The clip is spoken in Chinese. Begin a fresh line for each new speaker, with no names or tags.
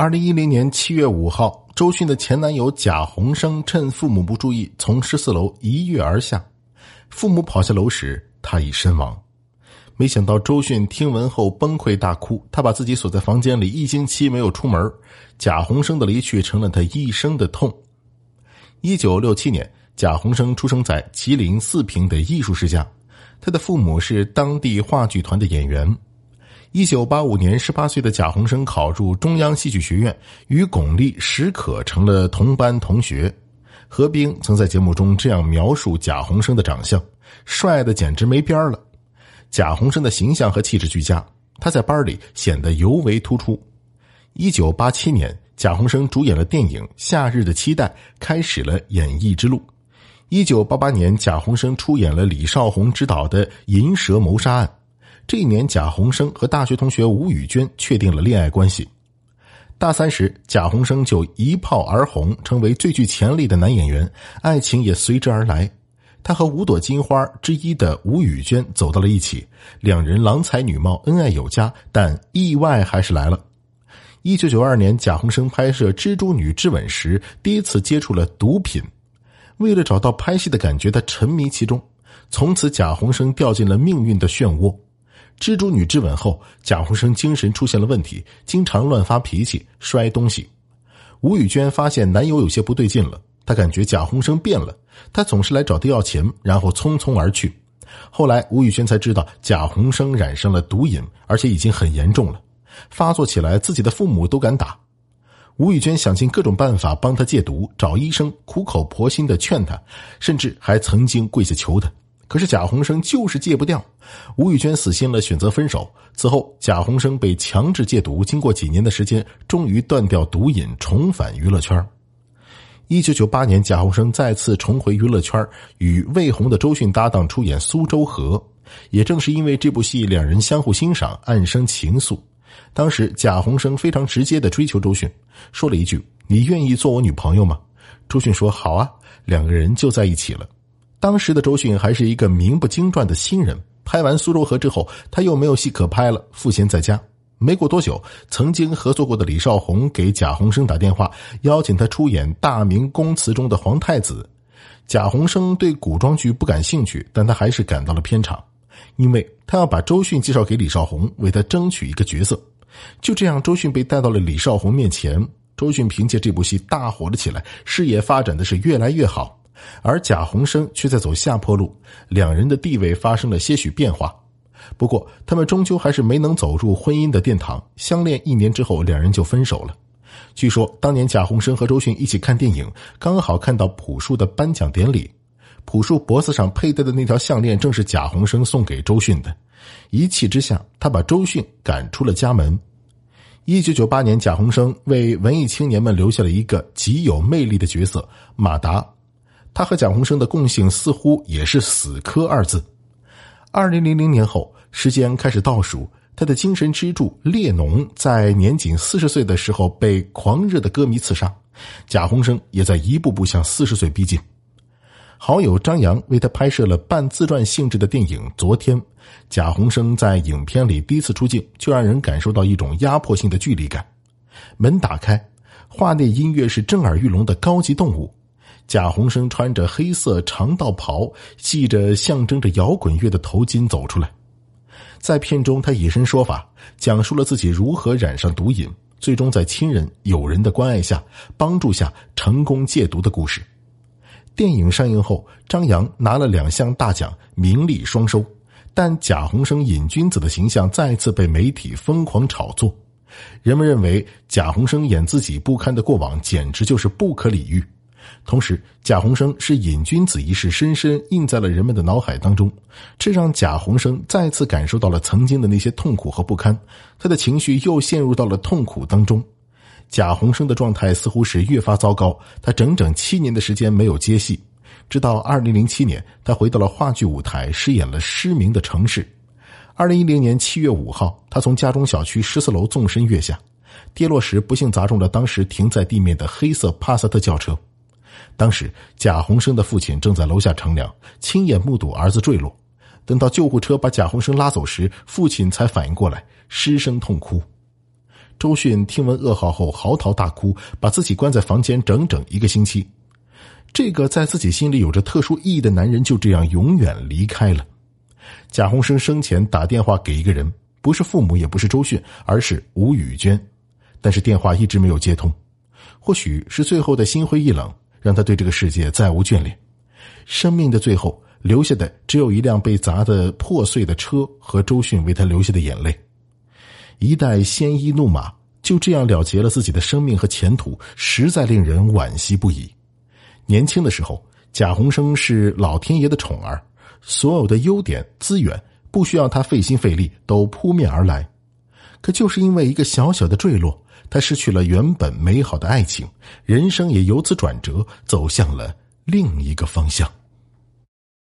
二零一零年七月五号，周迅的前男友贾宏声趁父母不注意，从十四楼一跃而下。父母跑下楼时，他已身亡。没想到周迅听闻后崩溃大哭，他把自己锁在房间里一星期没有出门。贾宏声的离去成了他一生的痛。一九六七年，贾宏声出生在吉林四平的艺术世家，他的父母是当地话剧团的演员。一九八五年，十八岁的贾宏声考入中央戏剧学院，与巩俐、史可成了同班同学。何冰曾在节目中这样描述贾宏声的长相：帅的简直没边了。贾宏声的形象和气质俱佳，他在班里显得尤为突出。一九八七年，贾宏声主演了电影《夏日的期待》，开始了演艺之路。一九八八年，贾宏声出演了李少红执导的《银蛇谋杀案》。这一年，贾宏声和大学同学吴宇娟确定了恋爱关系。大三时，贾宏声就一炮而红，成为最具潜力的男演员，爱情也随之而来。他和五朵金花之一的吴宇娟走到了一起，两人郎才女貌，恩爱有加。但意外还是来了。一九九二年，贾宏生拍摄《蜘蛛女之吻》时，第一次接触了毒品。为了找到拍戏的感觉，他沉迷其中，从此贾宏生掉进了命运的漩涡。蜘蛛女质问后，贾宏生精神出现了问题，经常乱发脾气、摔东西。吴宇娟发现男友有些不对劲了，她感觉贾宏生变了，他总是来找她要钱，然后匆匆而去。后来，吴宇娟才知道贾宏生染上了毒瘾，而且已经很严重了，发作起来自己的父母都敢打。吴宇娟想尽各种办法帮他戒毒，找医生苦口婆心的劝他，甚至还曾经跪下求他。可是贾宏声就是戒不掉，吴宇娟死心了，选择分手。此后，贾宏声被强制戒毒，经过几年的时间，终于断掉毒瘾，重返娱乐圈。一九九八年，贾宏生再次重回娱乐圈，与魏红的周迅搭档出演《苏州河》。也正是因为这部戏，两人相互欣赏，暗生情愫。当时，贾宏生非常直接的追求周迅，说了一句：“你愿意做我女朋友吗？”周迅说：“好啊。”两个人就在一起了。当时的周迅还是一个名不经传的新人，拍完《苏州河》之后，他又没有戏可拍了，赋闲在家。没过多久，曾经合作过的李少红给贾宏声打电话，邀请他出演《大明宫词》中的皇太子。贾宏声对古装剧不感兴趣，但他还是赶到了片场，因为他要把周迅介绍给李少红，为他争取一个角色。就这样，周迅被带到了李少红面前。周迅凭借这部戏大火了起来，事业发展的是越来越好。而贾宏声却在走下坡路，两人的地位发生了些许变化。不过，他们终究还是没能走入婚姻的殿堂。相恋一年之后，两人就分手了。据说当年贾宏声和周迅一起看电影，刚好看到朴树的颁奖典礼，朴树脖子上佩戴的那条项链正是贾宏声送给周迅的。一气之下，他把周迅赶出了家门。一九九八年，贾宏声为文艺青年们留下了一个极有魅力的角色——马达。他和蒋鸿生的共性似乎也是“死磕”二字。二零零零年后，时间开始倒数，他的精神支柱列侬在年仅四十岁的时候被狂热的歌迷刺杀，贾宏生也在一步步向四十岁逼近。好友张扬为他拍摄了半自传性质的电影《昨天》，贾宏生在影片里第一次出镜，就让人感受到一种压迫性的距离感。门打开，画内音乐是震耳欲聋的高级动物。贾宏声穿着黑色长道袍，系着象征着摇滚乐的头巾走出来。在片中，他以身说法，讲述了自己如何染上毒瘾，最终在亲人、友人的关爱下、帮助下成功戒毒的故事。电影上映后，张扬拿了两项大奖，名利双收。但贾宏声瘾君子的形象再次被媒体疯狂炒作，人们认为贾宏声演自己不堪的过往，简直就是不可理喻。同时，贾宏声是瘾君子一事深深印在了人们的脑海当中，这让贾宏声再次感受到了曾经的那些痛苦和不堪，他的情绪又陷入到了痛苦当中。贾宏声的状态似乎是越发糟糕，他整整七年的时间没有接戏，直到二零零七年，他回到了话剧舞台，饰演了《失明的城市》。二零一零年七月五号，他从家中小区十四楼纵身跃下，跌落时不幸砸中了当时停在地面的黑色帕萨特轿车。当时，贾宏生的父亲正在楼下乘凉，亲眼目睹儿子坠落。等到救护车把贾宏生拉走时，父亲才反应过来，失声痛哭。周迅听闻噩耗后嚎啕大哭，把自己关在房间整整一个星期。这个在自己心里有着特殊意义的男人就这样永远离开了。贾宏生生前打电话给一个人，不是父母，也不是周迅，而是吴雨娟，但是电话一直没有接通。或许是最后的心灰意冷，让他对这个世界再无眷恋。生命的最后，留下的只有一辆被砸得破碎的车和周迅为他留下的眼泪。一代鲜衣怒马就这样了结了自己的生命和前途，实在令人惋惜不已。年轻的时候，贾宏生是老天爷的宠儿，所有的优点资源不需要他费心费力都扑面而来。可就是因为一个小小的坠落，他失去了原本美好的爱情，人生也由此转折，走向了另一个方向。